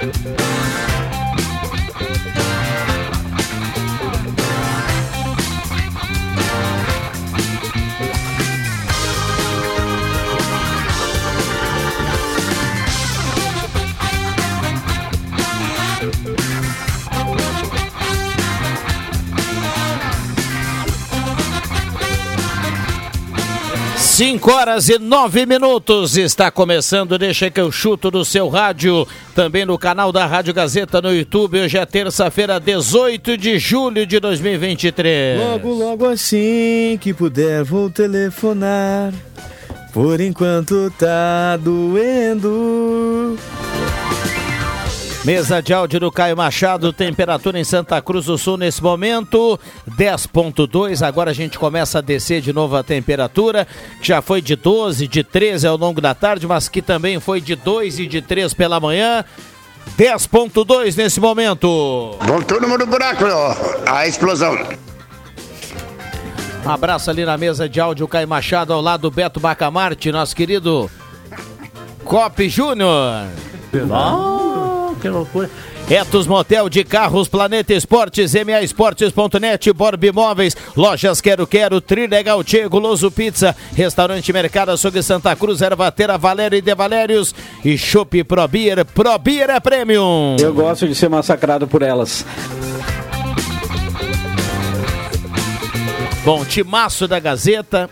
Bye. Cinco horas e nove minutos está começando, deixa que eu chuto no seu rádio, também no canal da Rádio Gazeta no YouTube. Hoje é terça-feira, 18 de julho de 2023. Logo, logo assim que puder, vou telefonar. Por enquanto tá doendo. Mesa de áudio do Caio Machado, temperatura em Santa Cruz do Sul nesse momento, 10.2. Agora a gente começa a descer de novo a temperatura, que já foi de 12, de 13 ao longo da tarde, mas que também foi de 2 e de 3 pela manhã. 10.2 nesse momento. Voltou no mundo buraco, ó. A explosão. Um abraço ali na mesa de áudio, Caio Machado, ao lado do Beto Bacamarte, nosso querido Cop Júnior. Oh, que loucura. Etos Motel de Carros, Planeta Esportes, MA Esportes.net, Borb Imóveis, Lojas Quero Quero, Trilegal Tchê, Guloso Pizza, Restaurante Mercado Açougue Santa Cruz, Ervatera Valério e De Valérios e Chopp Pro Beer, Pro Beer é Premium. Eu gosto de ser massacrado por elas. Bom, timaço da Gazeta.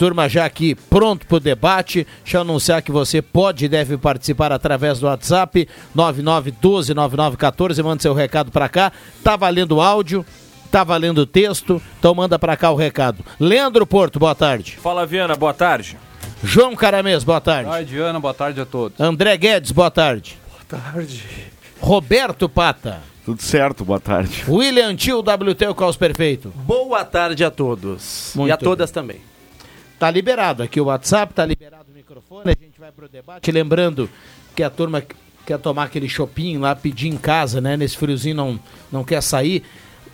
Turma já aqui pronto para o debate. Deixa eu anunciar que você pode e deve participar através do WhatsApp 99129914. Manda seu recado para cá. Tá valendo áudio, tá valendo texto. Então manda para cá o recado. Leandro Porto, boa tarde. Fala, Viana, boa tarde. João Caramês, boa tarde. Oi, Diana, boa tarde a todos. André Guedes, boa tarde. Boa tarde. Roberto Pata. Tudo certo, boa tarde. William Tio, WT, o Caos Perfeito. Boa tarde a todos. Muito e a todas também. Tá liberado aqui o WhatsApp, tá liberado o microfone, a gente vai pro debate. Lembrando que a turma quer tomar aquele shopping lá, pedir em casa, né? Nesse friozinho não, não quer sair.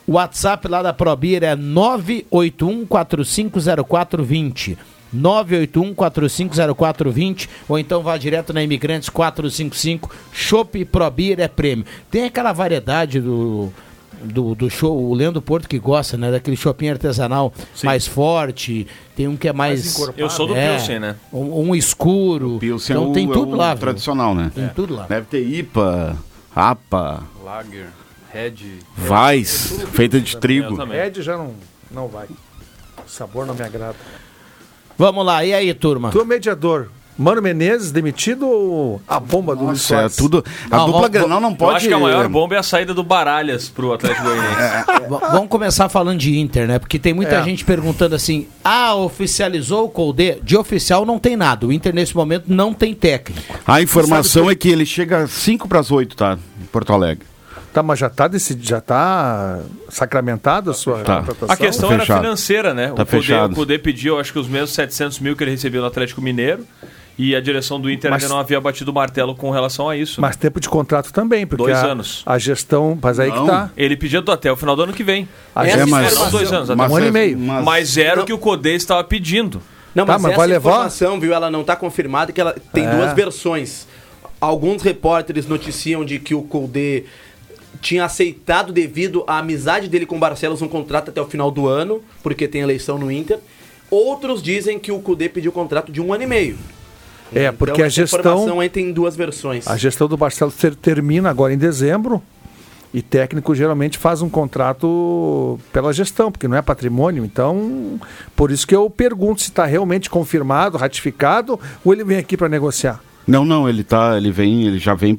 O WhatsApp lá da Probir é 981450420. 981450420 ou então vá direto na Imigrantes 455 Chopp Probir é prêmio. Tem aquela variedade do do, do show, o Leandro Porto que gosta, né? Daquele shopping artesanal Sim. mais forte, tem um que é mais. Eu sou do é, Pilsen, né? Um, um escuro. Pilsen então é o, tem é tudo o lá. tradicional, né? Tem tudo lá. Deve ter IPA, APA, Lager, Red. Vais, feita de trigo. Red já não, não vai. O sabor não me agrada. Vamos lá, e aí, turma? Tu é mediador. Mano Menezes demitido ou a bomba do Luiz é tudo. A Não, dupla vamos- Grenal não Eu pode. acho que a maior bomba é a saída do Baralhas pro Atlético Goianiense. V- Vamos começar falando de Inter, né? Porque tem muita É. gente perguntando assim: ah, oficializou o Colde? De oficial não tem nada. O Inter, nesse momento, não tem técnico. A informação é que ele chega às 5 para as 8, tá? Em Porto Alegre. Tá, mas já tá decidido, já tá sacramentado a sua Tá. contratação? A questão Tá era financeira, né? Tá o Cudê, fechado. o Cudê pediu, acho que os mesmos 700 mil que ele recebeu no Atlético Mineiro. E a direção do Inter Mas- ainda não havia batido o martelo com relação a isso. Mas tempo de contrato também, porque Dois a, anos. a gestão, mas aí Não. que tá. Ele pediu até o final do ano que vem. A É, mas- Não, dois anos, até mas um ano e meio. mas- Mas era o que o Codê estava pedindo. Não, Tá, mas, mas essa vai levar? informação, viu, ela não está confirmada, que ela tem É. duas versões. Alguns repórteres noticiam de que o Colde tinha aceitado devido à amizade dele com o Barcelos um contrato até o final do ano, porque tem eleição no Inter. Outros dizem que o Cudê pediu contrato de um ano e meio. É, porque a essa gestão- informação aí duas versões. A gestão do Barcelos ter- termina agora em dezembro e técnico geralmente faz um contrato pela gestão, porque não é patrimônio. Então, por isso que eu pergunto se está realmente confirmado, ratificado ou ele vem aqui para negociar. Não, não, ele tá. Ele vem, ele já vem.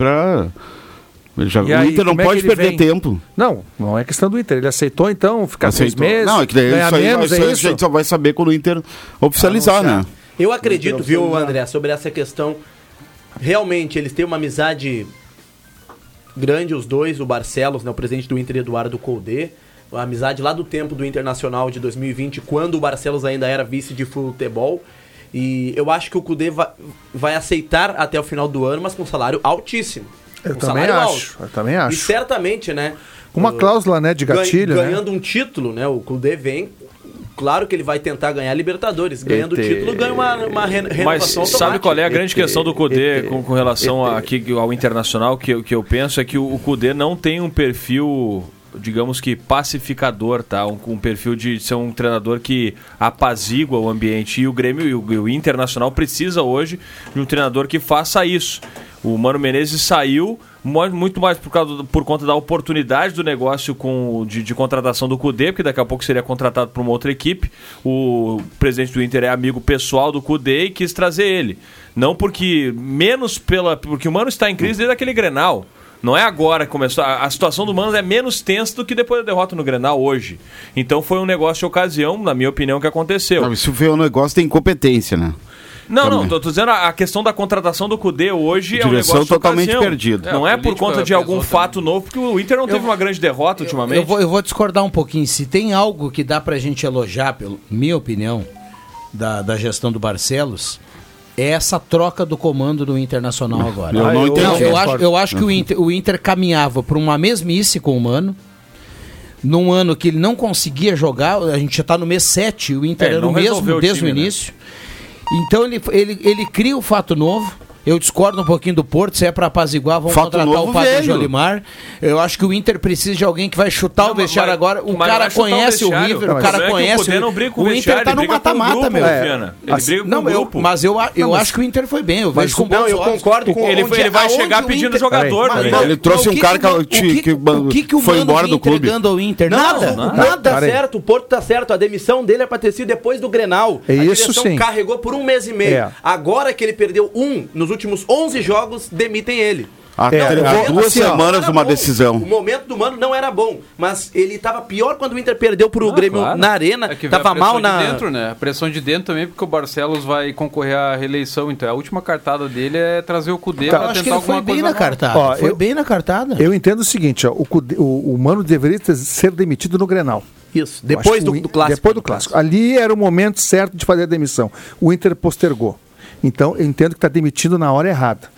Ele já, E o aí, Inter não é pode ele perder vem? tempo. Não, não é questão do Inter. Ele aceitou então ficar seis Aceitou. meses, Não, é que daí isso aí, menos, isso é aí a isso? gente só vai saber quando o Inter oficializar, né? Eu acredito, viu, André, sobre essa questão. Realmente, eles têm uma amizade grande os dois, o Barcelos, né, o presidente do Inter, Eduardo Colde. A amizade lá do tempo do Internacional de 2020, quando o Barcelos ainda era vice de futebol. E eu acho que o Cudê vai, vai aceitar até o final do ano, mas com salário altíssimo. Eu Um também salário acho, alto. eu também E acho. certamente, né? Uma uh, cláusula, né, de ganha- gatilho, né? Ganhando um título, né? O Cudê vem. Claro que ele vai tentar ganhar a Libertadores. Ganhando o título, ganha uma, uma re- Mas renovação sabe qual é a automática. grande questão do Cudê com, com relação a- aqui ao Internacional que, eu- que eu penso é que o, o Cudê não tem um perfil, digamos que pacificador, tá? Um, um perfil de ser um treinador que apazigua o ambiente. E o Grêmio e o, e o Internacional precisa hoje de um treinador que faça isso. O Mano Menezes saiu muito mais por, causa por conta da oportunidade do negócio com, de, de contratação do Cudê, porque daqui a pouco seria contratado por uma outra equipe. O presidente do Inter é amigo pessoal do Cudê e quis trazer ele. Não porque menos pela. Porque o Mano está em crise desde aquele Grenal. Não é agora que começou. A, a situação do Mano é menos tensa do que depois da derrota no Grenal hoje. Então foi um negócio de ocasião, na minha opinião, que aconteceu. Não, isso foi um negócio de incompetência, né? Não, não, Também. tô, tô dizendo a, a questão da contratação do Cudê hoje é um negócio totalmente ocasião. perdida. Não É, é, o por conta de algum também. fato novo, porque o Inter não teve uma grande derrota ultimamente. Eu vou, eu vou discordar um pouquinho. Se tem algo que dá pra gente elogiar, pela minha opinião, da, da gestão do Barcelos, é essa troca do comando do Internacional agora. Eu não entendi. Não, eu acho, eu acho que o Inter, o Inter caminhava para uma mesmice com o Mano. Num ano que ele não conseguia jogar, a gente já está no mês 7, o Inter É, era não o mesmo o desde time, o né? Então ele, ele, ele cria o fato novo. Eu discordo um pouquinho do Porto, se é para apaziguar, vamos Fato contratar novo o Padre. Jolimar. Eu acho que o Inter precisa de alguém que vai chutar Não, o vestiário mas- agora. O cara o conhece o, vestiário. River, Não, o cara é o conhece. Briga com o o Inter vestiário, tá ele no com o mata-mata, meu. Ele Assim, briga com Não, o eu, grupo. mas eu, eu mas- acho que o Inter foi bem. Eu vejo com o- bons Não, eu concordo com Ele, ele vai chegar o pedindo Inter- jogador. Né? Ele trouxe um o cara que o- o o o foi embora do clube. entregando ao Inter? Nada. Nada. tá certo, o Porto tá certo. A demissão dele é pra ter sido depois do Grenal. É a isso direção sim. carregou por um mês e meio. É. Agora que ele perdeu um nos últimos 11 jogos, demitem ele. Há, É, há vou- duas assim, semanas uma bom. decisão. O momento do Mano não era bom, mas ele tava pior quando o Inter perdeu pro Grêmio claro. na arena. É tava mal na. de dentro, né? A pressão de dentro também, porque o Barcelos vai concorrer à reeleição. Então a última cartada dele é trazer o Cudê Tá. que tentar ele foi alguma bem coisa na cartada. Ó, foi eu- bem na cartada. Eu entendo o seguinte, ó, o, Cudê- o, o Mano deveria ter- ser demitido no Grenal. Isso, depois do, o do clássico. Depois do clássico. Ali era o momento certo de fazer a demissão. O Inter postergou. Então, eu entendo que está demitido na hora errada.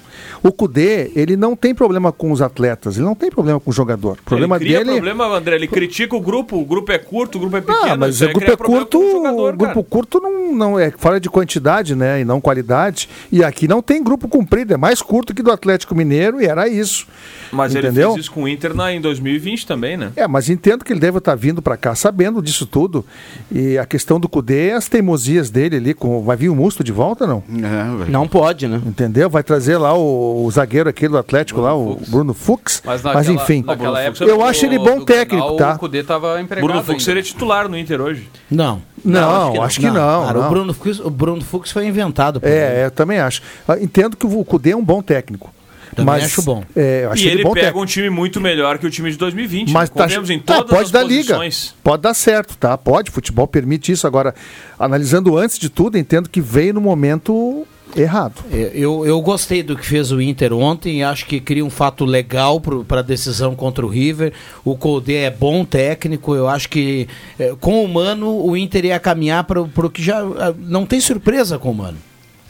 O Cudê, ele não tem problema com os atletas, ele não tem problema com o jogador. O problema ele cria dele. problema, André. Ele critica o grupo. O grupo é curto, o grupo é pequeno. Ah, mas o grupo é curto, o jogador, o grupo cara. curto não, não é fora de quantidade, né? E não qualidade. E aqui não tem grupo comprido, é mais curto que do Atlético Mineiro e era isso. Mas entendeu? ele fez isso com o Inter na, em 2020 também, né? É, mas entendo que ele deve estar vindo para cá sabendo disso tudo. E a questão do Cudê é as teimosias dele ali. Com... Vai vir o Musto de volta, não? É, velho. Não pode, né? Entendeu? Vai trazer lá o, o zagueiro aquele do Atlético, lá, o Bruno Fux. Mas, Mas, naquela, enfim, naquela época eu acho ele bom do técnico, Grenal, tá? O Cudê tava empregado Bruno Fux ainda. seria titular no Inter hoje. Não. Não, acho que não. Cara, não. O, Bruno Fux, o Bruno Fux foi inventado. ele. É, eu também acho. Ah, Entendo que o Cudê é um bom técnico. Também mas, acho bom. É, acho e ele bom pega técnico. um time muito melhor que o time de 2020. Mas né? tá, em tá, todas pode as dar liga. posições. Pode dar certo, tá? Pode, futebol permite isso. Agora, analisando antes de tudo, entendo que veio no momento errado. É, Eu, eu gostei do que fez o Inter ontem, acho que cria um fato legal para a decisão contra o River. O Colde é bom técnico, eu acho que é, com o Mano o Inter ia caminhar para o que já. ah, Não tem surpresa com o Mano.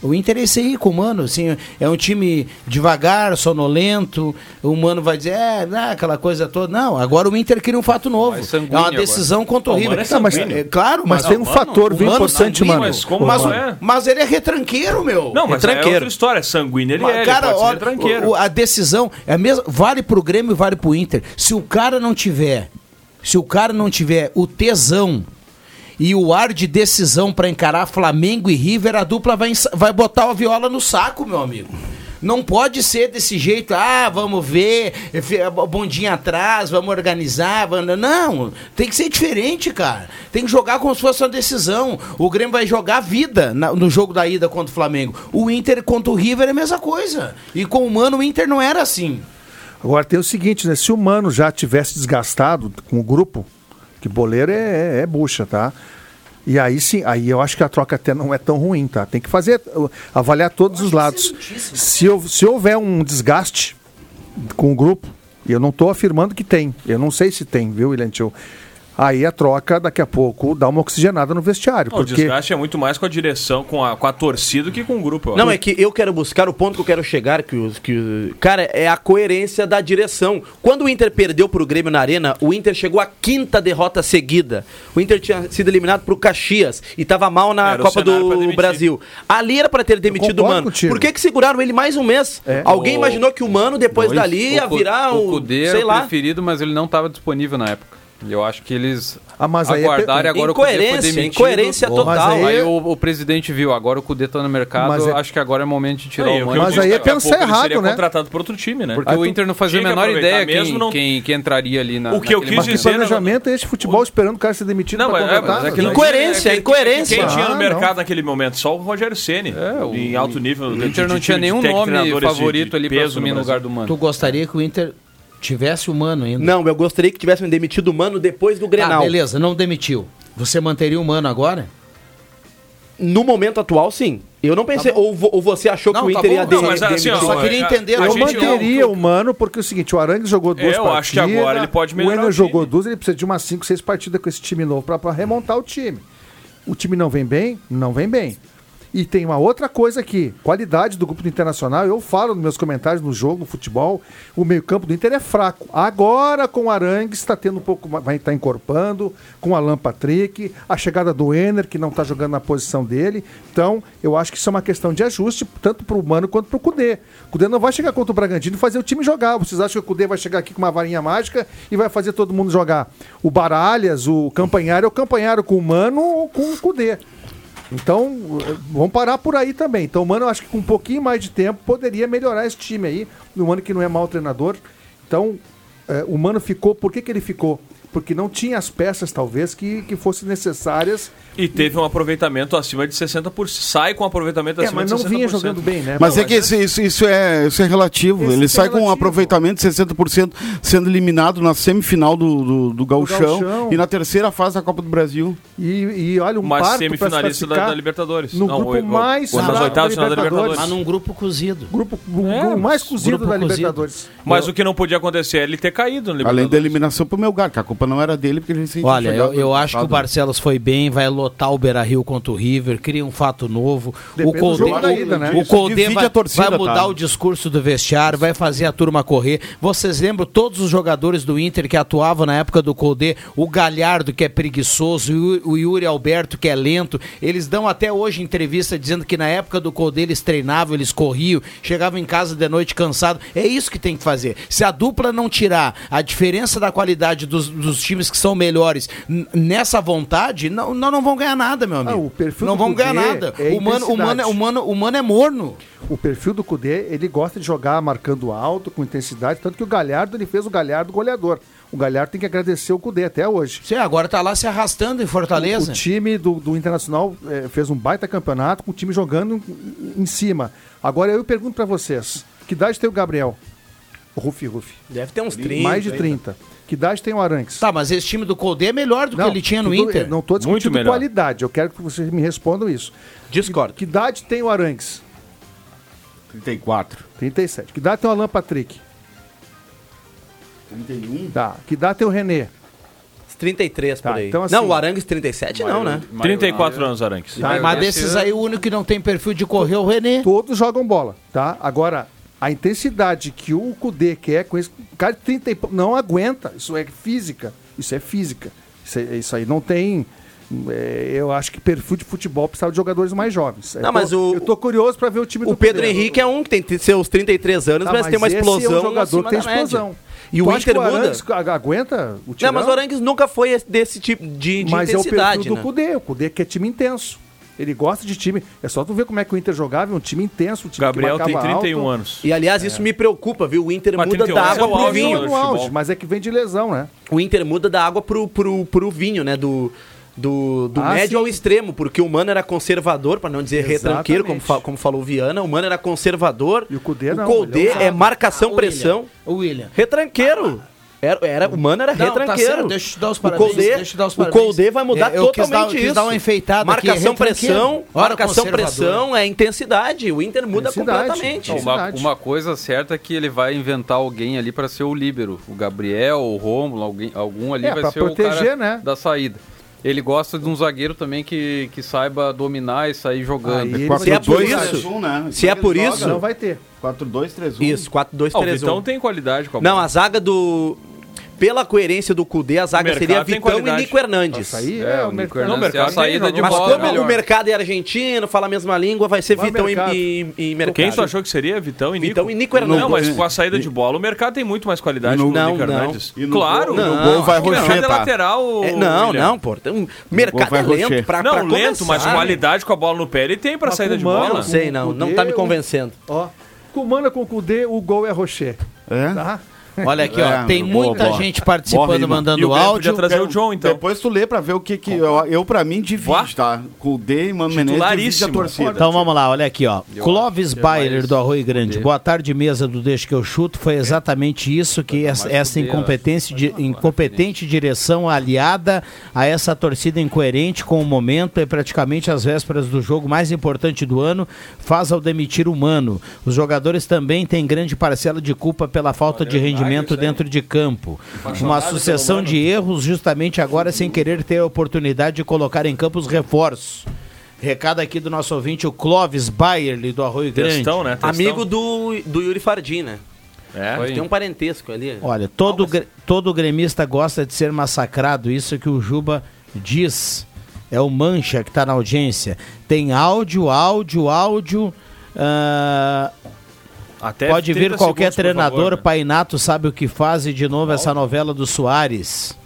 O Inter é esse aí com o Mano, assim, é um time devagar, sonolento, o Mano vai dizer, é, né, aquela coisa toda. Não, agora o Inter cria um fato novo. É sanguíneo uma agora. decisão contra o o River. É Não, mas, é, claro, Mas, mas, tem um Mano, fator o bem Mano importante, mano. mas como mas, não é? mas ele é retranqueiro, meu. Não, mas é Retranqueiro. outra história. Sanguíneo ele Mas, é, cara, ele pode ser olha, retranqueiro. o- a decisão é a mesma, vale pro Grêmio e vale pro Inter. Se o cara não tiver, se o cara não tiver o tesão e o ar de decisão pra encarar Flamengo e River, a dupla vai, vai botar a viola no saco, meu amigo. Não pode ser desse jeito, ah, vamos ver, bondinha atrás, vamos organizar. Vamos... Não, tem que ser diferente, cara. Tem que jogar como se fosse uma decisão. O Grêmio vai jogar vida no jogo da ida contra o Flamengo. O Inter contra o River é a mesma coisa. E com o Mano, o Inter não era assim. Agora tem o seguinte, né? Se o Mano já tivesse desgastado com o grupo, que boleiro é, é, é bucha, tá? E aí sim, aí eu acho que a troca até não é tão ruim, tá? Tem que fazer, uh, avaliar todos os lados. Se, hou- se houver um desgaste com o grupo, E eu não estou afirmando que tem. Eu não sei se tem, viu, William Tio? Aí a troca, daqui a pouco, dá uma oxigenada no vestiário. Não, O porque desgaste é muito mais com a direção, com a, com a torcida do que com o grupo. Não, é que eu quero buscar o ponto que eu quero chegar, que os. Que, o- cara, é a coerência da direção. Quando o Inter perdeu pro Grêmio na Arena, o Inter chegou à quinta derrota seguida. O Inter tinha sido eliminado pro Caxias e tava mal na Era o Copa do. Brasil. Ali era pra ter demitido o Mano. contigo. Por que, que seguraram ele mais um mês? É. Alguém O- imaginou que o Mano, depois dali, ia virar o um. Cudê era sei o lá. preferido, mas ele não estava disponível na época. E eu acho que eles Ah, mas aí é aguardaram e agora o Cudê foi Incoerência, demitido. incoerência Mas total. aí- Aí o, o presidente viu, agora o Cudê tá no mercado, Mas é- acho que agora é momento de tirar Aí, o o que Mano. Mas aí é daqui a pensar pouco ele errado, seria né? contratado por outro time, né? Porque o Inter não fazia a menor ideia mesmo, quem, não- quem, quem entraria ali na O que eu quis Mas dizer- planejamento é esse futebol esperando o cara ser demitido Não, mas, é, contratar? mas é que né? não Incoerência, é incoerência. Quem tinha no Ah, mercado naquele momento? Só o Rogério Ceni. É, o- em alto nível. O Inter não tinha nenhum nome favorito ali pra peso assumir no lugar do Mano. Tu gostaria que o Inter tivesse o Mano ainda? Não, eu gostaria que tivessem demitido o Mano depois do Tá, Grenal. beleza, não demitiu. Você manteria o Mano agora? No momento atual, sim. Eu não pensei. ou, vo- ou você achou Não, que o tá Inter bom, ia mas assim, demitir ó, o só queria entender. a Eu manteria o Mano, porque é o seguinte, o Arangues jogou duas eu partidas. acho que agora ele pode melhorar O Ener o jogou duas, ele precisa de umas 5, 6 partidas com esse time novo pra remontar o time. O time não vem bem? Não vem bem. E tem uma outra coisa aqui, qualidade do grupo do Internacional, eu falo nos meus comentários no jogo, no futebol, o meio-campo do Inter é fraco. Agora com o Arangues está tendo um pouco, vai estar encorpando, com o Alan Patrick, a chegada do Ener, que não está jogando na posição dele. Então, eu acho que isso é uma questão de ajuste, tanto para o Mano quanto para o Cudê. O Cudê não vai chegar contra o Bragantino e fazer o time jogar. Vocês acham que o Cudê vai chegar aqui com uma varinha mágica e vai fazer todo mundo jogar? O Baralhas, o Campanharo, é o Campanharo com o Mano ou com o Cudê. Então, vamos parar por aí também. Então, mano, eu acho que com um pouquinho mais de tempo poderia melhorar esse time aí. No Mano que não é mau treinador. Então, eh, o Mano ficou. Por que, que ele ficou? Porque não tinha as peças, talvez, que, que fossem necessárias. E teve um aproveitamento acima de 60%. Sai com um aproveitamento É, acima mas de não 60%. vinha jogando bem, né? Mas Não, é que isso, isso, isso é, isso é relativo. Esse Ele é sai com um relativo. aproveitamento de 60%, sendo eliminado na semifinal do, do, do Gauchão, Gauchão. e na terceira fase da Copa do Brasil. E, e olha, um Mas semifinalista da, da Libertadores. No Não, grupo o- mais o- nas oitavas da Libertadores. Mas num grupo cozido. Grupo, um, É, mais cozido grupo da cozido. Libertadores. Mas o que não podia acontecer é ele ter caído no Além da Libertadores. eliminação pro Melgar, que a culpa não era dele, porque ele se Olha, eu, eu acho que o. Barcelos foi bem, vai lotar o Beira Rio contra o River, cria um fato novo. Depende o Colde, né? o Colde divide vai, a torcida, vai mudar tá? o discurso do vestiário, vai fazer a turma correr. Vocês lembram todos os jogadores do Inter que atuavam na época do Colde? O Galhardo, que é preguiçoso, o Yu- o Yuri Alberto, que é lento. Eles dão até hoje entrevista dizendo que na época do Colde eles treinavam, eles corriam, chegavam em casa de noite cansado. É isso que tem que fazer. Se a dupla não tirar a diferença da qualidade dos, dos times que são melhores nessa vontade, não, nós não vamos ganhar nada, meu amigo. Ah, o perfil não do vamos ganhar nada. é o, mano, o, mano, é- intensidade. o, mano, o mano é morno. O perfil do Cudê, ele gosta de jogar marcando alto, com intensidade, tanto que o Galhardo, ele fez o Galhardo goleador. O Galhardo tem que agradecer o Cudê até hoje. Você agora tá lá se arrastando em Fortaleza. O time do, do Internacional eh, fez um baita campeonato com o time jogando em, em cima. Agora eu pergunto pra vocês, que idade tem o Gabriel? O Rufi Rufi. Deve ter uns 30. Mais de 30. Que idade tem o Arangues? Tá, mas esse time do Colde é melhor do que ele tinha no Inter. Não estou Muito discutindo melhor. qualidade. Eu quero que vocês me respondam isso. Discordo. Que idade tem o Arangues? 34. 37. Que idade tem o Alan Patrick? 31? Tá. Que idade tem o René? Uns 33 Tá, por aí. então assim- não, o Arangues 37 não, né? 34 anos, Aranques. Tá, mas desses aí, o único que não tem perfil de correr é o René. Todos jogam bola, tá? Agora, a intensidade que o Kudê quer com esse. O cara de 30 e pou- não aguenta. Isso é física. Isso é física. Isso, é- isso aí não tem. é, eu acho que perfil de futebol precisava de jogadores mais jovens. Não, eu, mas tô, o- eu tô curioso pra ver o time O do Pedro Cudê. Henrique é um que tem seus 33 anos, Tá, mas, tem uma explosão. É um jogador que tem da média. explosão. E Tu o Inter o muda. Arangues aguenta o Não, tirão? mas o Arangues nunca foi esse- desse tipo de, de Mas é o intensidade, perfil do né? Cudê. O Cudê que é time intenso. Ele gosta de time. É só tu ver como é que o Inter jogava, é um time intenso, um time Gabriel que tem marcava 31 alto. anos. E aliás, isso me preocupa, viu? O Inter Mas muda 31 da é água o pro vinho. no auge, mas é que vem de lesão, né? O Inter muda da água pro, pro, pro vinho, né? Do, do, do Ah, médio sim. ao extremo, porque o Mano era conservador, pra não dizer Exatamente. retranqueiro, como, fa- como falou o Viana. O Mano era conservador. E o Cudê o não, Codê ele é um é marcação, O pressão. William, O William. Retranqueiro. Era, era, o Mano era Não, tá retranqueiro. certo, deixa eu te dar os o parabéns, Colde, deixa eu te dar os o parabéns. Colde vai mudar É, eu quis totalmente dar- quis isso. dar uma enfeitada aqui, é Marcação, retranqueiro. pressão, Ora, marcação, pressão é intensidade. O Inter muda Intensidade. completamente. Não, uma, uma coisa certa é que ele vai inventar alguém ali para ser o líbero. O Gabriel, o Rômulo, alguém, algum ali É, vai ser o proteger, cara né? da saída. Ele gosta de um zagueiro também que, que saiba dominar e sair jogando. Aí Se é por 4-2-3-1, isso, né? se é por Joga, isso- Não vai ter. 4-2-3-1. Isso, 4, 2, Ah, o 3, Vitão 1. tem qualidade com a Não, a zaga do. Pela coerência do Cudê, a zaga mercado seria Vitão e. Nico Hernandes. Isso aí É, é, o mercado. Hernandes mercado é a tem saída de. Mas bola como melhor. o mercado é argentino, fala a mesma língua, vai ser Vai Vitão e, mercado. e, e mercado. Quem tu achou que seria? Vitão e Nico? Vitão e Nico Hernandes. Não, mas com a saída de bola, o mercado tem muito mais qualidade no- que o Nico Não, não. Hernandes. E no Claro. gol- no não. gol vai O mercado Rocher, é tá? lateral, É, não, William. não, pô. Tem um mercado é lento pra, Não, pra lento, mas começar. qualidade com a bola no pé ele tem pra saída de bola. Não sei, não. Não tá me convencendo. Ó, com o Mano com o Cudê, o gol é Rocher. É? Tá? Olha aqui, ó. É, Tem boa, muita boa. gente Boa participando. E o mandando podia áudio. trazer o John, então. Depois tu lê pra ver o que que... Eu, eu pra mim, divide, tá? Com o D e Mano Menezes, divide a torcida. Então vamos lá, olha aqui, ó. Eu Clóvis é Bayer do Arroio Grande. Boa tarde, mesa do Deixa que eu chuto. Foi exatamente isso que essa, essa incompetência, de, incompetente direção aliada a essa torcida incoerente com o momento e praticamente às vésperas do jogo mais importante do ano faz ao demitir o Mano. Os jogadores também têm grande parcela de culpa pela falta de rendimento dentro de campo. Uma sucessão de erros justamente agora sem querer ter a oportunidade de colocar em campo os reforços. Recado aqui do nosso ouvinte, o Clóvis Bayerly, do Arroio Grande. Testão, né? Testão. Amigo do, do Yuri Fardim, né? É. Foi. Tem um parentesco ali. Olha, todo, todo gremista gosta de ser massacrado, isso que o Juba diz. É o Mancha que está na audiência. Tem áudio, áudio, áudio. ah, Até pode 30 vir qualquer segundos, treinador, favor, né? Painato sabe o que faz e de novo essa novela do Soares.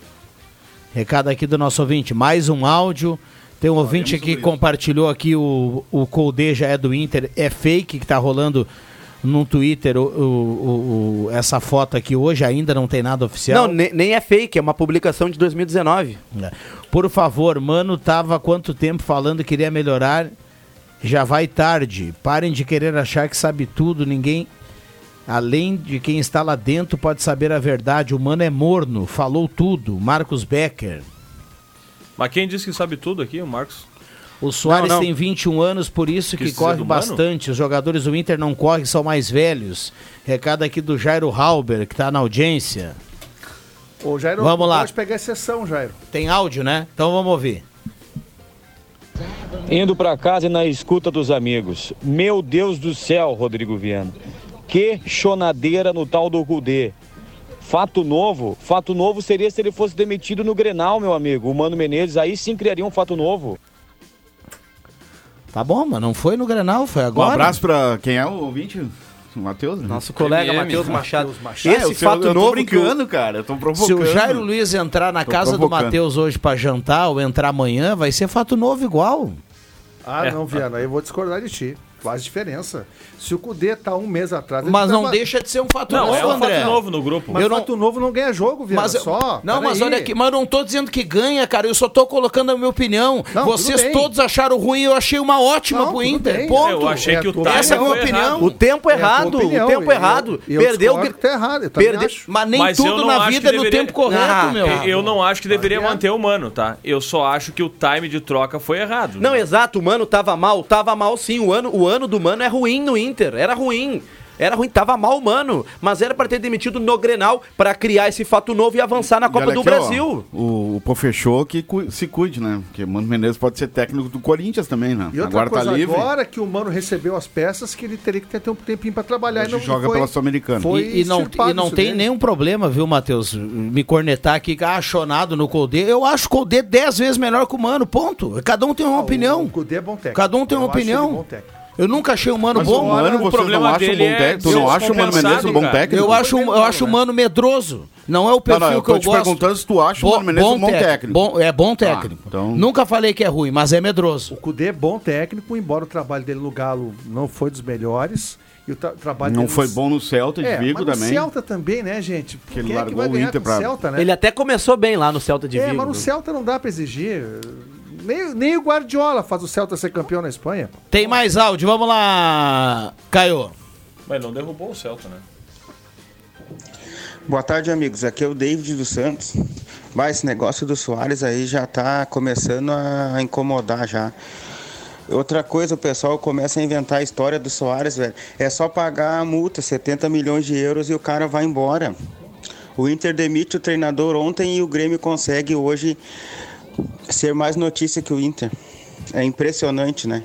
Recado aqui do nosso ouvinte, mais um áudio. Tem um ouvinte que compartilhou aqui o, o Colde já é do Inter, é fake que tá rolando no Twitter o, o- o- essa foto aqui hoje, ainda não tem nada oficial. Não, ne- nem é fake, é uma publicação de 2019. É. Por favor, mano, tava há quanto tempo falando que queria melhorar? Já vai tarde. Parem de querer achar que sabe tudo. Ninguém, além de quem está lá dentro, pode saber a verdade. O mano é morno, falou tudo. Marcos Becker. Mas quem disse que sabe tudo aqui? O Marcos. O Soares Não, não. tem 21 anos, por isso que dizer corre Mano? bastante. Os jogadores do Inter não correm, são mais velhos. Recado aqui do Jairo Halber, que está na audiência. Ô, Jairo, Vamos lá. pode pegar exceção, Jairo. Tem áudio, né? Então vamos ouvir. Indo para casa e na escuta dos amigos. Meu Deus do céu, Rodrigo Viana. Que chonadeira no tal do Rudê. Fato novo? Fato novo seria se ele fosse demitido no Grenal, meu amigo. O Mano Menezes, aí sim criaria um fato novo. Tá bom, mas não foi no Grenal, foi Um agora. abraço pra quem é o ouvinte? O Matheus? né? Nosso colega Matheus Machado. Ah, Esse eu sei, fato eu tô novo que o- brincando, cara. Eu tô provocando. Se o Jairo Luiz entrar na Tô casa do. Matheus hoje pra jantar ou entrar amanhã, vai ser fato novo igual. Ah, É. não, Viana, aí eu vou discordar de ti. Faz diferença. Se o Cudê tá um mês atrás... Mas tá não deixa de ser um fato Não, novo, é um André. fato novo no grupo. Mas Eu não- fato novo não ganha jogo, Viana, Mas, só. não, mas peraí. olha aqui, mas eu não tô dizendo que ganha, cara. Eu só tô colocando a minha opinião. Não, Vocês todos acharam ruim, eu achei uma ótima Não, pro Inter. bem. Ponto. Eu achei É que a o time Essa é a minha opinião. errado. O tempo É a tua errado, opinião, o tempo eu- errado. e eu Perdeu que tá errado, eu também Perde... acho. Mas nem Mas eu tudo não na vida é no deveria- tempo correto, Ah, meu. Eu não acho que deveria manter o Mano, tá? Eu só acho que o time de troca foi errado. Não, exato, o Mano tava mal, tava mal sim. O ano, o ano do Mano é ruim no Inter, era ruim. Era ruim, tava mal, mano. Mas era pra ter demitido no Grenal pra criar esse fato novo e avançar na Copa do aqui, ó, Brasil. o, o Pô fechou que cu- se cuide, né? Porque o Mano Menezes pode ser técnico do Corinthians também, né? E outra Agora coisa, tá livre. agora que o Mano recebeu as peças, que ele teria que ter um tempinho pra trabalhar. Hoje e não joga foi- pela Sul-Americana. E, e não, e não tem dele. nenhum problema, viu, Matheus? Me cornetar aqui, achonado no Colde. Eu acho o Colde 10 vezes melhor que o Mano, ponto. Cada um tem uma Ah, opinião. O Cudê é bom técnico. Cada um tem uma Eu ele opinião. bom técnico. Eu nunca achei o Mano Mas bom. o Mano, o problema não acham dele bom é técnico? Tu não acha o Mano Menezes um bom técnico? Eu acho, eu acho o Mano medroso. Não é o Não, perfil não, eu que tô eu te gosto. perguntando se tu acha o Bo- Mano Menezes um bom técnico. Bom- é bom técnico. então- Nunca falei que é ruim, mas é medroso. O Cudê é bom técnico, embora o trabalho dele no Galo não foi dos melhores. E o tra- trabalho Não dele foi bom no Celta de É, Vigo mas no também. Celta também, né, gente? Que ele é que largou vai o Inter o pra- Celta, né? Ele até começou bem lá no Celta de é, Vigo. mas no Celta não dá pra exigir. Nem, nem o Guardiola faz o Celta ser campeão na Espanha. Tem mais áudio, vamos lá, Caio. Mas não derrubou o Celta, né? Boa tarde, amigos. Aqui é o David dos Santos. Vai, esse negócio do Soares aí já tá começando a incomodar já. Outra coisa, o pessoal começa a inventar a história do Soares, velho. É só pagar a multa, 70 milhões de euros e o cara vai embora. O Inter demite o treinador ontem e o Grêmio consegue hoje ser mais notícia que o Inter. É impressionante, né?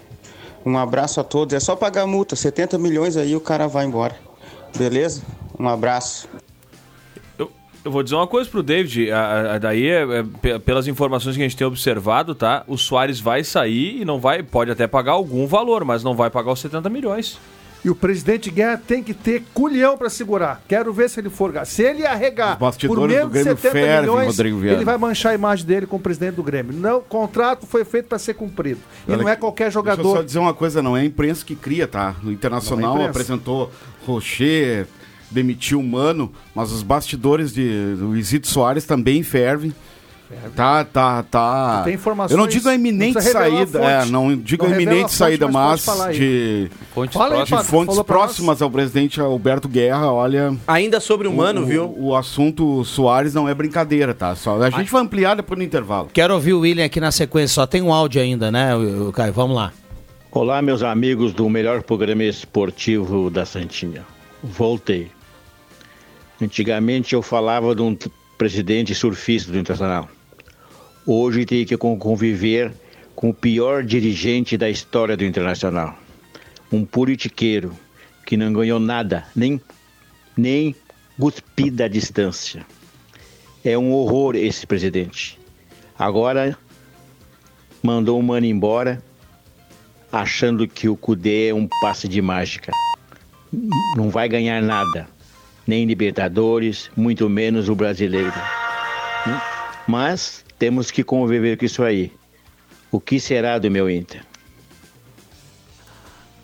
Um abraço a todos. É só pagar a multa, 70 milhões aí o cara vai embora. Beleza? Um abraço. Eu vou dizer uma coisa pro David, a, a- daí, é, é, pe- pelas informações que a gente tem observado, tá? O Soares vai sair e não vai, pode até pagar algum valor, mas não vai pagar os 70 milhões. E o presidente Guerra tem que ter culhão pra segurar. Quero ver se ele for. Se ele arregar por menos do Grêmio de 70 fervem, milhões, ele vai manchar a imagem dele como presidente do Grêmio. Não, o contrato foi feito pra ser cumprido. E Olha não é qualquer Deixa eu só jogador. dizer uma coisa, não é a imprensa que cria, tá? O Internacional é apresentou Rocher, demitiu o Mano, mas os bastidores de, do Isito Soares também fervem. Tá, tá, tá. Tem informações, Eu não digo a iminente não revelar a saída, é, não digo Não a revela a iminente fonte, saída, mas mas de Fontes Fala aí, próximas. de fontes próximas ao presidente Alberto Guerra, olha. Ainda sobre o Mano, o, viu? O assunto Soares não é brincadeira, tá? Só, a gente vai ampliar depois no intervalo. Quero ouvir o William aqui na sequência, só tem um áudio ainda, né, Caio? Vamos lá. Olá, meus amigos do melhor programa esportivo da Santinha. Voltei. Antigamente eu falava de um presidente surfista do Internacional. Hoje tenho que con- conviver com o pior dirigente da história do Internacional. Um politiqueiro que não ganhou nada, nem, nem cuspida à distância. É um horror esse presidente. Agora mandou o Mano embora achando que o Cudê é um passe de mágica. Não vai ganhar nada, nem Libertadores, muito menos o brasileiro. Mas temos que conviver com isso aí. O que será do meu Inter?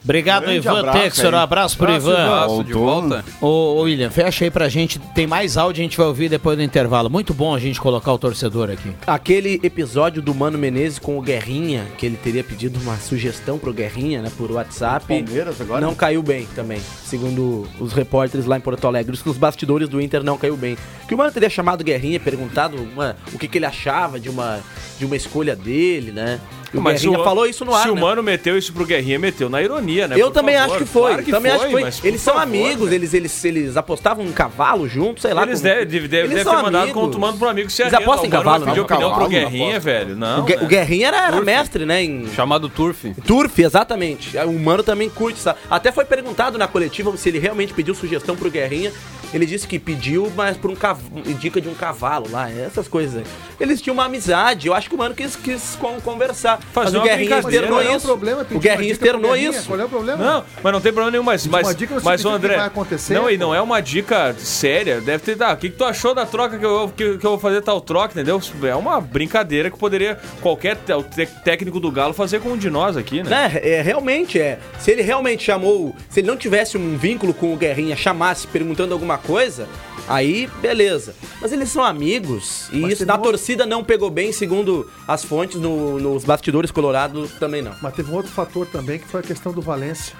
Obrigado, Grande Ivan abraço Texer. Um abraço pro Abraço, Ivan. abraço, de volta. Ô, ô, William, fecha aí pra gente. Tem mais áudio, a gente vai ouvir depois do intervalo. Muito bom a gente colocar o torcedor aqui. Aquele episódio do Mano Menezes com o Guerrinha, que ele teria pedido uma sugestão pro Guerrinha, né, por WhatsApp. Palmeiras agora? Não caiu bem também, segundo os repórteres lá em Porto Alegre. Os bastidores do Inter não caiu bem. Que o Mano teria chamado o Guerrinha, perguntado uma- o que, que ele achava de uma, de uma escolha dele, né? E o Guerrinha o- falou isso no ar, Se o né? Mano meteu isso pro Guerrinha, meteu na ironia, né? Eu Por também favor. acho que foi. Claro também acho que foi. mas Eles são favor, amigos, né? eles, eles, eles apostavam um cavalo junto, sei lá. Eles como- devem deve, deve, Eles deve ter mandado amigos. como tu manda pro amigo se Eles apostam em cavalo, não? opinião pro Cavalo, Guerrinha, não velho. Não, o, né? o Guerrinha era, era mestre, né? Em, Chamado Turf. Turf, exatamente. O Mano também curte. sabe? Até foi perguntado na coletiva se ele realmente pediu sugestão pro Guerrinha. Ele disse que pediu, mas por um cav... dica de um cavalo lá, essas coisas. aí. Eles tinham uma amizade. Eu acho que o Mano quis, quis con- conversar. Fazer mas o uma Guerrinha brincadeira. externou Qual é o isso. problema? O uma Guerrinha dica externou Guerrinha? isso. Qual é o problema? Não, mas não tem problema nenhum, mas, Uma mas, dica não mas o André. vai acontecer, não, e pô. não é uma dica séria. Deve ter. Ah, o que, que tu achou da troca que eu, que, que eu vou fazer tal troca, entendeu? É uma brincadeira que poderia qualquer te- te- técnico do Galo fazer com um de nós aqui, né? Né? É, realmente é. Se ele realmente chamou. Se ele não tivesse um vínculo com o Guerrinha, chamasse perguntando alguma coisa, aí beleza. Mas eles são amigos e Mas isso na um outro- torcida não pegou bem, segundo as fontes no- nos bastidores colorados também não. Mas teve um outro fator também que foi a questão do Valência.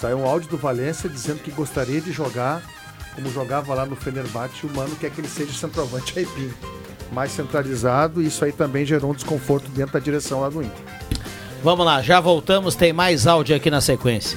Saiu um áudio do Valência dizendo que gostaria de jogar como jogava lá no Fenerbahçe. O Mano quer que ele seja centroavante aipim. Mais centralizado, e isso aí também gerou um desconforto dentro da direção lá do Inter. Vamos lá, já voltamos, tem mais áudio aqui na sequência.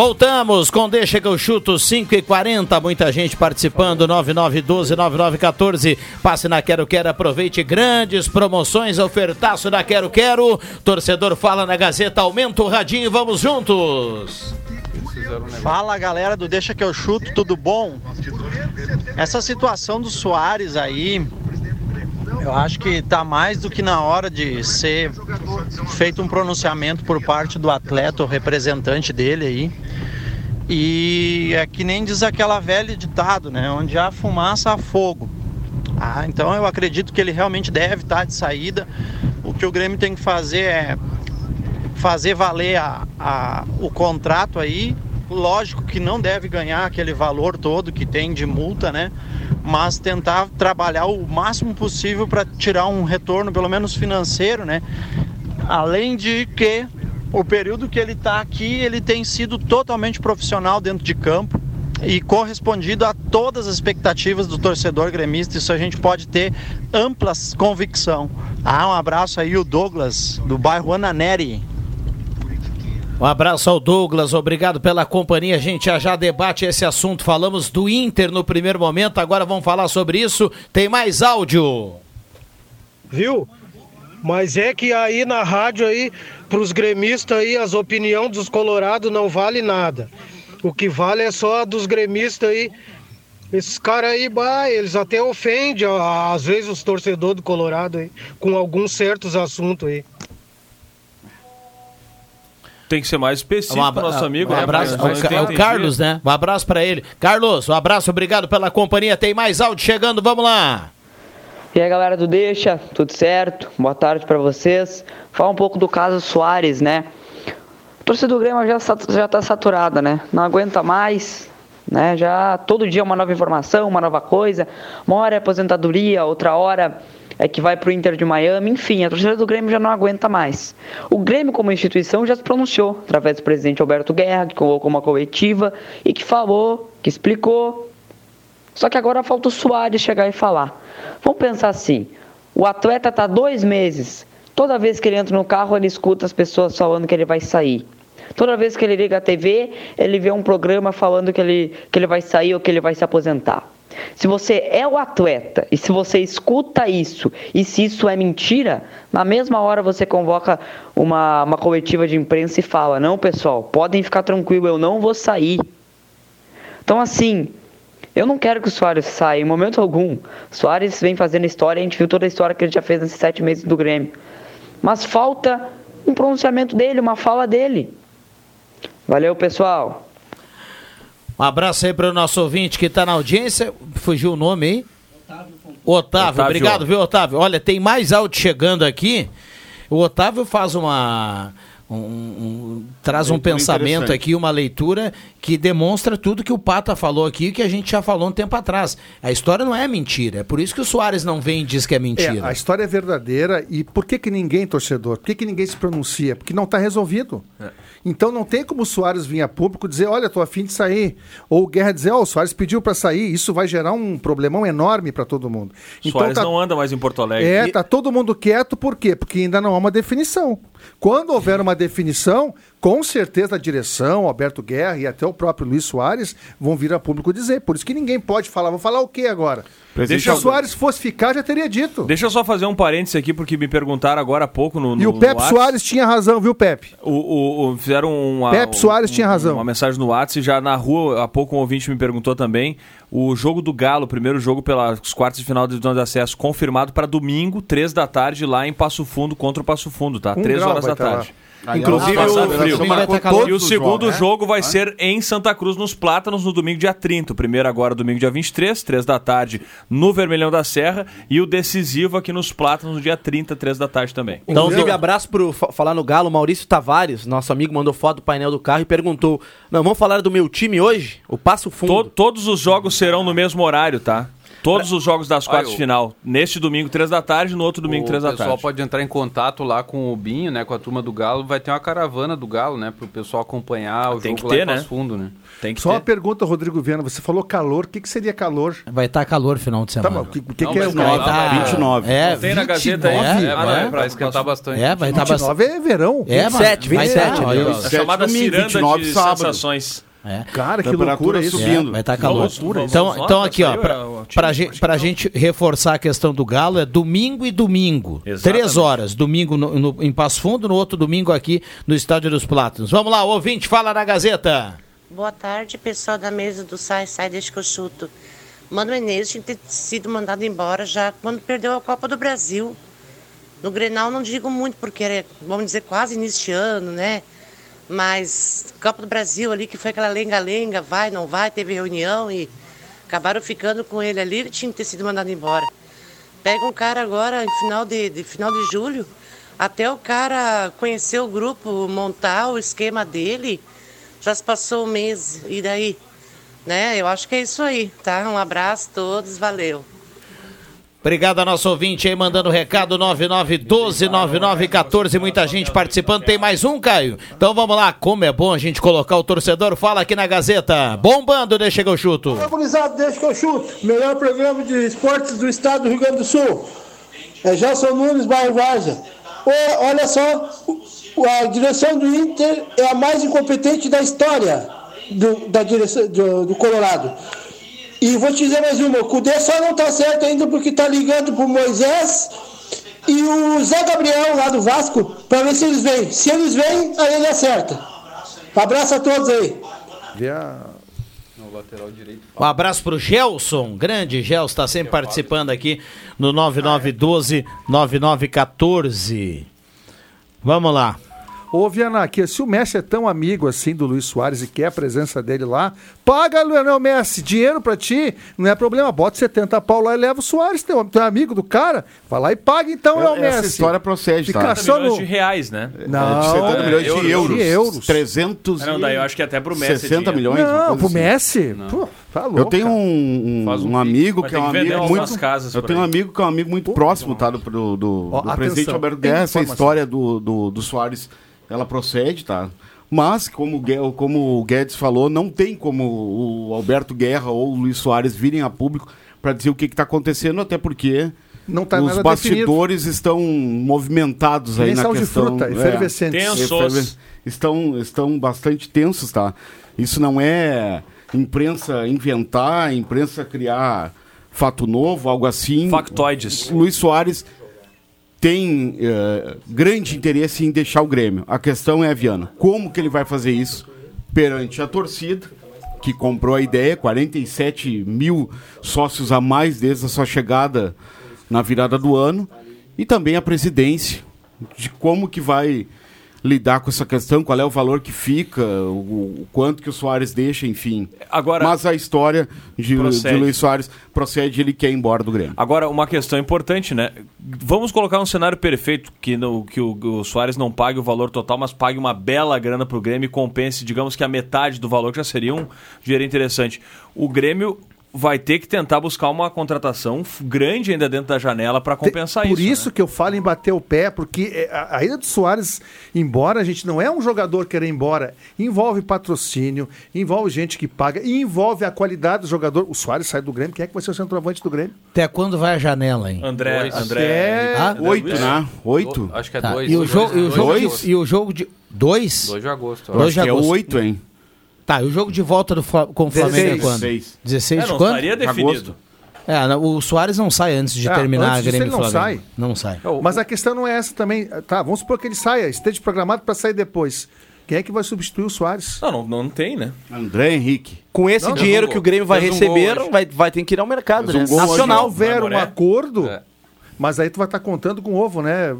Voltamos com Deixa que eu chuto 5 e 40 muita gente participando, 9912-9914. Passe na Quero Quero, aproveite grandes promoções, ofertaço da Quero Quero. Torcedor fala na Gazeta, aumenta o radinho, vamos juntos. Fala galera do Deixa que eu chuto, tudo bom? Essa situação do Soares aí, eu acho que tá mais do que na hora de ser feito um pronunciamento por parte do atleta, o representante dele aí. E é que nem diz aquela velha ditado, né? Onde há fumaça, há fogo. Ah, então eu acredito que ele realmente deve estar de saída. O que o Grêmio tem que fazer é fazer valer a, a- o contrato aí. Lógico que não deve ganhar aquele valor todo que tem de multa, né? Mas tentar trabalhar o máximo possível para tirar um retorno, pelo menos financeiro, né? Além de que o período que ele está aqui, ele tem sido totalmente profissional dentro de campo e correspondido a todas as expectativas do torcedor gremista. Isso a gente pode ter ampla convicção. Ah, um abraço aí, o Douglas, do bairro Ananeri. Um abraço ao Douglas, obrigado pela companhia. A gente já já debate esse assunto. Falamos do Inter no primeiro momento, agora vamos falar sobre isso. Tem mais áudio. Viu? Mas é que aí na rádio aí, pros gremistas aí, as opiniões dos colorados não vale nada. O que vale é só a dos gremistas aí. Esses caras aí, bah, eles até ofendem, às vezes, os torcedores do Colorado aí, com alguns certos assuntos aí. Tem que ser mais específico Um pro abra- nosso amigo. um né? abraço, Mas não Ca- é o. Carlos, né? Um abraço pra ele. Carlos, um abraço, obrigado pela companhia. Tem mais áudio chegando, vamos lá. E aí galera do Deixa, tudo certo? Boa tarde pra vocês. Falar um pouco do caso Soares, né? A torcida do Grêmio já, já tá saturada, né? Não aguenta mais, né? Já todo dia uma nova informação, uma nova coisa. Uma hora é aposentadoria, outra hora é que vai pro Inter de Miami. Enfim, a torcida do Grêmio já não aguenta mais. O Grêmio como instituição já se pronunciou através do presidente Alberto Guerra, que colocou uma coletiva e que falou, que explicou só que agora falta o Soares chegar e falar. Vamos pensar assim: o atleta está dois meses. Toda vez que ele entra no carro, ele escuta as pessoas falando que ele vai sair. Toda vez que ele liga a TV, ele vê um programa falando que ele, que ele vai sair ou que ele vai se aposentar. Se você é o atleta e se você escuta isso e se isso é mentira, na mesma hora você convoca uma, uma coletiva de imprensa e fala: Não, pessoal, podem ficar tranquilo, eu não vou sair. Então, assim, eu não quero que o Soares saia em momento algum. Soares vem fazendo história, a gente viu toda a história que ele já fez nesses sete meses do Grêmio. Mas falta um pronunciamento dele, uma fala dele. Valeu, pessoal. Um abraço aí pro nosso ouvinte que tá na audiência. Fugiu o nome aí? Otávio. Otávio. Obrigado, viu, Otávio? Olha, tem mais áudio chegando aqui. O Otávio faz uma. Um- um- traz um pensamento aqui, uma leitura que demonstra tudo que o Pata falou aqui e que a gente já falou um tempo atrás. A história não é mentira. É por isso que o Soares não vem e diz que é mentira. É, a história é verdadeira e por que, que ninguém, torcedor, por que, que ninguém se pronuncia? Porque não está resolvido. Então não tem como o Soares vir a público dizer, olha, tô afim de sair. Ou o Guerra dizer, ó, o Soares pediu para sair. Isso vai gerar um problemão enorme para todo mundo. Soares tá- não anda mais em Porto Alegre. É, E- tá todo mundo quieto, por quê? Porque ainda não há uma definição. Quando houver uma definição, com certeza a direção, Alberto Guerra e até o próprio Luiz Soares vão vir a público dizer. Por isso que ninguém pode falar. Vou falar o quê agora? Presidente Se o Soares fosse ficar, já teria dito. Deixa eu só fazer um parênteses aqui, porque me perguntaram agora há pouco no. E no- o Pepe. Soares tinha razão, viu, Pepe? O, o- o- fizeram uma, Pepe Soares tinha razão. Uma mensagem no WhatsApp e já na rua, há pouco um ouvinte me perguntou também. O jogo do Galo, o primeiro jogo pelas quartas de final de zona de acesso, confirmado para domingo, três da tarde, lá em Passo Fundo contra o Passo Fundo, tá? Um três horas da tá tarde. lá. Inclusive, o, passado, frio. E o segundo jogos, né? jogo vai Hã? ser em Santa Cruz, nos Plátanos, no domingo, dia 30. O primeiro agora, domingo, dia 23, três da tarde, no Vermelhão da Serra. E o decisivo aqui nos Plátanos, no dia 30, três da tarde também. Então, Inclusive, abraço pro fa- falar no Galo, Maurício Tavares, nosso amigo, mandou foto do painel do carro e perguntou: Não, vamos falar do meu time hoje? O Passo Fundo. To- todos os jogos serão no mesmo horário, tá? Todos os jogos das quartas de final. Neste domingo, três da tarde, no outro domingo, três o da pessoal tarde. pode entrar em contato lá com o Binho, né, com a turma do Galo. Vai ter uma caravana do Galo, né, pro pessoal acompanhar o Tem jogo que ter, lá em né? Fundo, né? Tem Só uma pergunta, Rodrigo Viana. Você falou calor. O que, que seria calor? Vai estar calor final de semana. Tá, mas o que, o que, Não, que é mas o calor? tá- 29. É, Tem na Gazeta aí? 29, É, vai, é. pra esquentar bastante. É, vai estar 29 é verão. É, 27, vai 27, tá, né? ó, A chamada domingo, ciranda 29 de sábado. sensações. É. Cara, que loucura isso. É, vai estar calor. então, então aqui, ó, pra, pra, gente, pra gente reforçar a questão do Galo, é domingo e domingo. Exatamente. Três horas. Domingo no- no- em Passo Fundo, no outro domingo aqui no Estádio dos Plátanos. Vamos lá, ouvinte, fala na Gazeta. Boa tarde, pessoal da mesa do Sai Sai Deixa que eu chuto. Mano Menezes tinha que ter sido mandado embora já quando perdeu a Copa do Brasil. No Grenal não digo muito, porque era, vamos dizer, quase iniciando, né? Mas Copa do Brasil ali, que foi aquela lenga-lenga, vai, não vai, teve reunião e acabaram ficando com ele ali, ele tinha que ter sido mandado embora. Pega um cara agora, em final de, de- final de julho, até o cara conhecer o grupo, montar o esquema dele, já se passou um mês, e daí? Né? Eu acho que é isso aí, tá? Um abraço a todos, valeu. Obrigado a nosso ouvinte aí mandando recado 99129914, muita gente participando. Tem mais um, Caio? Então vamos lá, como é bom a gente colocar o torcedor, fala aqui na Gazeta. Bombando, deixa que eu chuto. Organizado, deixa que eu chuto. Melhor programa de esportes do estado do Rio Grande do Sul. É Gelson Nunes, bairro Varza. Ô, olha só, a direção do Inter é a mais incompetente da história do, da direção, do, do Colorado. E vou te dizer mais uma, o Cudê só não tá certo ainda porque tá ligando pro Moisés e o Zé Gabriel lá do Vasco para ver se eles vêm. Se eles vêm, aí ele acerta. Abraço a todos aí. Vê a... No lateral direito. Um abraço pro Gelson, grande Gelson, está sempre participando aqui no 9912-9914. Vamos lá. Ô, Viana, aqui, se o Messi é tão amigo assim do Luiz Soares e quer a presença dele lá, paga, Leonel Messi, dinheiro pra ti, não é problema, bota 70 pau lá e leva o Soares, teu, teu amigo do cara, vai lá e paga então, Léo Messi. Essa história procede, Fica tá? só milhões no... de reais, né? Não, É, de 70 milhões de euros. euros. De euros. 300 Ah, não, daí eu acho que até pro Messi é 60 dinheiro. milhões. Não, pro assim. Messi, pô, tá louco. Eu tenho um, um, Faz um um amigo que é um amigo muito. casas eu tenho um amigo que é um amigo muito próximo, tá? Do, do, do, Ó, do presidente Alberto Guerra. Essa informação. história do, do, do Soares, ela procede, tá? Mas, como, como o Guedes falou, não tem como o Alberto Guerra ou o Luiz Soares virem a público para dizer o que está acontecendo, até porque Não tá os nada bastidores estão movimentados Que aí nem na sal de questão. fruta, efervescentes. Tensos. eferve- Estão, estão bastante tensos, tá? Isso não é imprensa inventar, imprensa criar fato novo, algo assim. Factoides. Luiz Soares tem eh, grande interesse em deixar o Grêmio. A questão é, Viana, como que ele vai fazer isso perante a torcida, que comprou a ideia, 47 mil sócios a mais desde a sua chegada na virada do ano, e também a presidência, de como que vai lidar com essa questão, qual é o valor que fica, o, o quanto que o Soares deixa, enfim. Agora- Mas a história de, Procede. de Luiz Soares procede, ele quer ir embora do Grêmio. Agora, uma questão importante, né? Vamos colocar um cenário perfeito que, no, que o, o Soares não pague o valor total, mas pague uma bela grana pro Grêmio e compense, digamos que a metade do valor, que já seria um dinheiro interessante. O Grêmio vai ter que tentar buscar uma contratação grande ainda dentro da janela para compensar Por isso. isso, né? que eu falo em bater o pé, porque é, a, a ida do Soares embora, a gente não é um jogador querer ir embora. Envolve patrocínio, envolve gente que paga, envolve a qualidade do jogador. O Soares sai do Grêmio, quem é que vai ser o centroavante do Grêmio? Até quando vai a janela, hein? André, Dois. André. Ah? Oito, né? Oito? Acho que é Tá, dois. E o dois, jogo, e o dois, jogo dois? de, e o jogo de dois? 2 de agosto. Dois Acho de que é agosto. oito, hein? Tá, e o jogo de volta do, Fla- com o Flamengo é 16. quando? 16. 16 É, de não quando? estaria definido. Agosto. É, não, o Soares não sai antes de Ah, terminar antes a disso Grêmio ele não Flamengo. sai. Não sai. Mas a questão não é essa também. Tá, vamos supor que ele saia, esteja programado para sair depois. Quem é que vai substituir o Soares? Não, não, não tem, né? André Henrique. Com esse Não, dinheiro fez um que o. Grêmio vai Fez um receber, hoje. vai, vai ter que ir ao mercado, Fez um né? gol hoje, Se Nacional. houver um acordo, É. mas aí tu vai estar contando com ovo, né?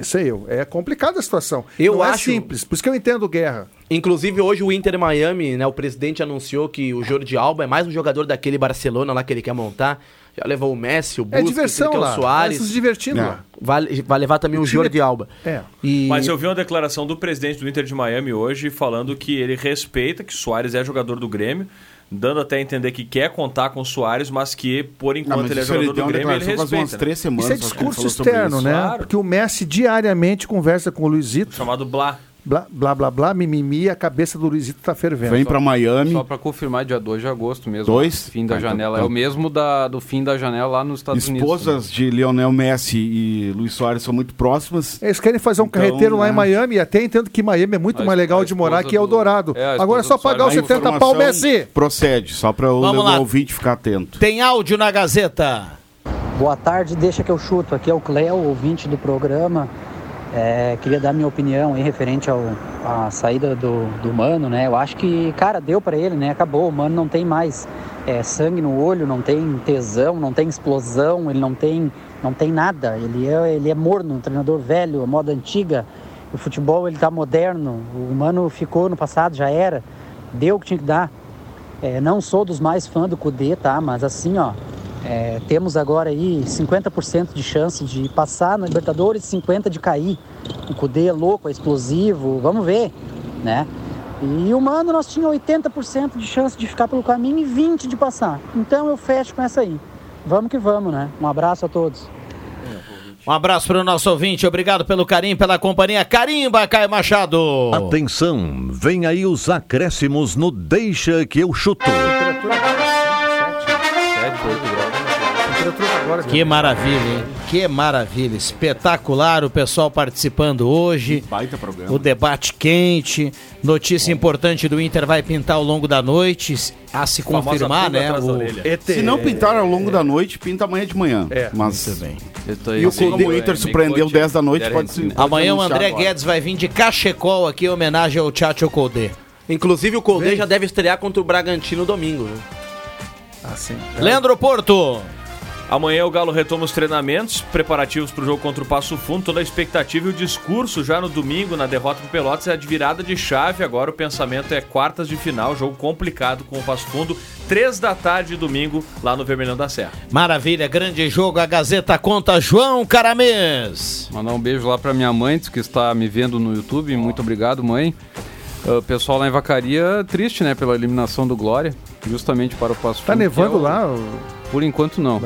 Isso aí, é complicada a situação. Eu não acho- é simples, por isso que eu entendo guerra. Inclusive, hoje o Inter Miami, né? O presidente anunciou que o Jordi Alba é mais um jogador daquele Barcelona lá que ele quer montar. Já levou o Messi, o É Busquets, diversão ele quer lá, o Soares. vai se divertindo É. lá. Vai, vai levar também o, O time- Jordi Alba. É. E... Mas eu vi uma declaração do presidente do Inter de Miami hoje falando que ele respeita que o Soares é jogador do Grêmio, dando até a entender que quer contar com o Soares, mas que por Não, enquanto mas ele é jogador deu do Grêmio, ele respeita. umas né? três semanas. Isso é ele discurso externo, isso. né? Claro. Porque o Messi diariamente conversa com o Luizito. Chamado Blá. Blá, blá, blá, blá, mimimi, a cabeça do Luizito tá fervendo. Vem pra Miami. Só pra confirmar, dia 2 de agosto mesmo. Dois? Fim da Ah, então janela. tá. É o mesmo da, do fim da janela lá nos Estados Unidos. Esposas de Lionel Messi e Luiz Soares são muito próximas. Eles querem fazer um Então, carreteiro lá em né? Miami e até entendo que Miami é muito A mais legal de morar que Eldorado. Agora é só pagar os 70 pau, Messi. Procede, só para o ouvinte ficar atento. Tem áudio na Gazeta. Boa tarde, deixa que eu chuto. Aqui é o Cléo, ouvinte do programa. É, queria dar minha opinião aí referente ao, à saída do, do Mano, né? Eu acho que, cara, deu pra ele, né? Acabou. O Mano não tem mais é, sangue no olho, não tem tesão, não tem explosão, ele não tem, não tem nada. Ele é, ele é morno, um treinador velho, a moda antiga. O futebol ele tá moderno. O Mano ficou no passado, já era. Deu o que tinha que dar. É, não sou dos mais fãs do Cudê, tá? Mas assim, ó, é, temos agora aí 50% de chance de passar na Libertadores, 50% de cair. O Cudê é louco, é explosivo, vamos ver, né? E o Mano nós tínhamos 80% de chance de ficar pelo caminho e 20% de passar. Então eu fecho com essa aí. Vamos que vamos, né? Um abraço a todos. Um abraço para o nosso ouvinte, obrigado pelo carinho, pela companhia. Carimba, Caio Machado. Atenção, vem aí os acréscimos no Deixa que eu chuto. Que maravilha, hein? Que maravilha. Espetacular o pessoal participando hoje. Baita programa. O debate quente. Notícia importante do Inter vai pintar ao longo da noite. A se confirmar, né? O... Se não pintar ao longo da noite, pinta amanhã de manhã. É, Mas... muito bem. E o como o Inter surpreendeu 10 da noite, pode se. Amanhã o André agora. Guedes vai vir de cachecol aqui em homenagem ao Tchatcho Colde. Inclusive o Colde já deve estrear contra o Bragantino domingo. Né? Ah. Leandro Porto. Amanhã o Galo retoma os treinamentos, preparativos para o jogo contra o Passo Fundo, toda a expectativa e o discurso já no domingo, na derrota do Pelotas, é de virada de chave. Agora o pensamento é quartas de final, jogo complicado com o Passo Fundo, três da tarde domingo, lá no Vermelhão da Serra. Maravilha, grande jogo. A Gazeta conta João Caramês. Mandar um beijo lá pra minha mãe, que está me vendo no YouTube. Muito obrigado, mãe. Ah, O pessoal lá em Vacaria, triste, né, pela eliminação do Glória, justamente para o Passo Tá Fundo, nevando que é o- lá? Por enquanto não. É,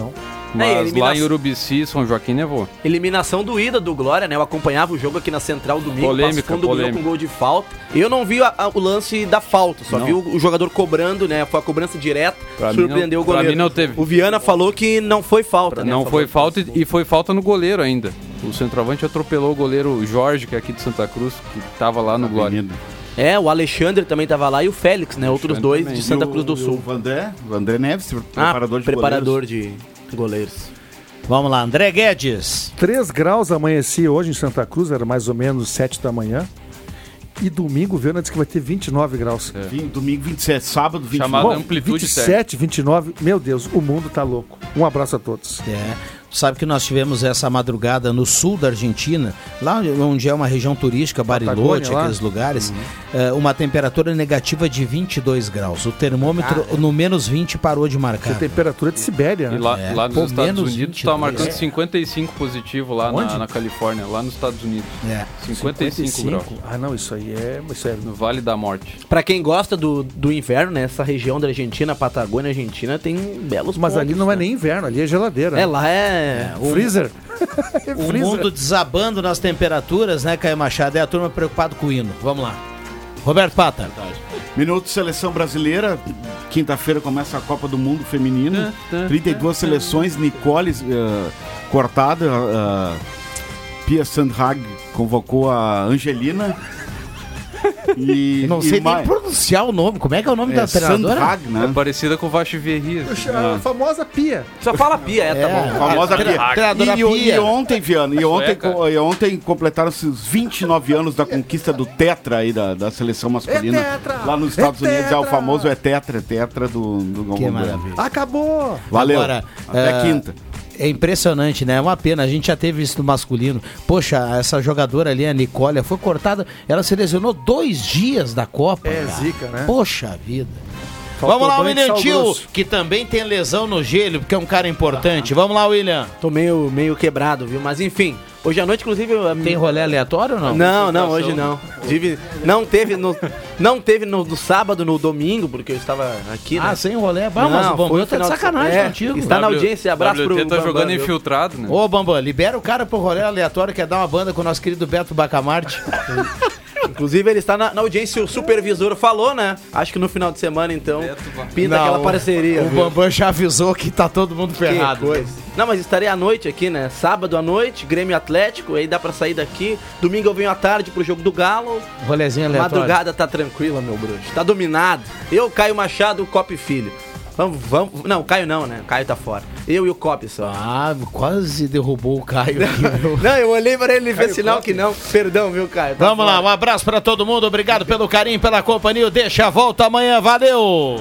e a Mas lá em Urubici, São Joaquim nevou. Eliminação do Ida do Glória, né? Eu acompanhava o jogo aqui na Central domingo. Polêmica, Fundo ganhou polêmica. com gol de falta. Eu não vi a- a- o lance da falta, só Não. vi o, o jogador cobrando, né? Foi a cobrança direta, Pra surpreendeu não- o goleiro. pra mim não teve. O Viana falou que não foi falta, né? Não foi falta e e foi falta no goleiro ainda. O centroavante atropelou o goleiro Jorge, que é aqui de Santa Cruz, que estava lá no Glória. É, o Alexandre também tava lá e o Félix, né? Outros dois de Santa Cruz do Sul. O André, o André Neves, Ah, preparador de preparador goleiros. de goleiros. Vamos lá, André Guedes. 3 graus amanhecia hoje em Santa Cruz, era mais ou menos 7 da manhã. E domingo, o Viana disse que vai ter 29 graus. Vim- Domingo 27, sábado 29. Chamada Bom, amplitude 27, 29. Meu Deus, o mundo tá louco. Um abraço a todos. É. Sabe que nós tivemos essa madrugada no sul da Argentina, lá onde é uma região turística, Bariloche, Patagônia, lá? aqueles lugares, é, uma temperatura negativa de 22 graus. O termômetro no menos 20 parou de marcar. É temperatura de Sibéria, E né? lá, É, lá nos pô, Estados menos Unidos 23. tá marcando 55 positivo lá na, na Califórnia, lá nos Estados Unidos. É. 55, graus. Ah, não, isso aí é. Isso é No Vale da Morte. Pra quem gosta do, do inverno, né? Essa região da Argentina, Patagônia, Argentina, tem belos Mas ali pontos, não é né? nem inverno, ali é geladeira. É, lá é... o- Freezer. O Freezer. mundo desabando nas temperaturas, né, Caio Machado? É a turma preocupada com o hino. Vamos lá. Roberto Pata. Minuto Seleção Brasileira. Quinta-feira começa a Copa do Mundo Feminino. 32 seleções. Nicole eh, cortada. eh, Pia Sandhag convocou a Angelina. E, Não e sei nem mais- pronunciar o nome. Como é que é o nome É, da treinadora? Sandhag, né? É parecida com o Vachiverri. A famosa pia. Só fala pia, é, tá É. bom. Famosa Tre- Pia. treinadora E, e, Pia. e ontem, Viana, e ontem, e ontem completaram-se os 29 anos da conquista do Tetra aí da, da seleção masculina. É tetra! Lá nos Estados É Unidos é o famoso é Tetra, é Tetra do, do Galvão Que Bueno. maravilha. Acabou! Valeu. Agora, Até é, quinta. É impressionante, né? É uma pena. A gente já teve isso no masculino. Poxa, essa jogadora ali, a Nicole, foi cortada. Ela se lesionou dois dias da Copa. É cara. zica, né? Poxa vida. Faltou Vamos lá, William Tio, que também tem lesão no gelo, porque é um cara importante. Vamos lá, William. Tô meio, meio quebrado, viu? Mas enfim, hoje à noite, inclusive. Tem rolê aleatório ou não? Não, não, hoje não. Tive, não teve no, não teve no, no sábado, no domingo, porque eu estava aqui, né? Ah, sem rolê. Vamos, mas o Bambam tá de sacanagem é, contigo. Está na W- audiência, abraço pro WT tá Bambam, jogando viu? infiltrado, né? Ô, Bambam, libera o cara pro rolê aleatório, quer dar uma banda com o nosso querido Beto Bacamarte. Inclusive, ele está na, na audiência, o supervisor falou, né? Acho que no final de semana, então, pinta Não, aquela o- parceria. O viu? Bambam já avisou que tá todo mundo ferrado. Que coisa. Não, mas estarei à noite aqui, né? Sábado à noite, Grêmio Atlético, aí dá pra sair daqui. Domingo eu venho à tarde pro jogo do Galo. Rolezinho aleatório. Madrugada tá tranquila, meu bruxo. Tá dominado. Eu, Caio Machado, Cop Filho. Vamos, vamos. Não, Caio não, né? Caio tá fora. Eu e o Cop só. Ah, quase derrubou o Caio aqui, meu. Não, eu olhei pra ele e fez sinal que não. Perdão, viu, Caio? Tá Vamos lá, um abraço pra todo mundo. Obrigado pelo carinho, pela companhia. O Deixa a volta amanhã. Valeu!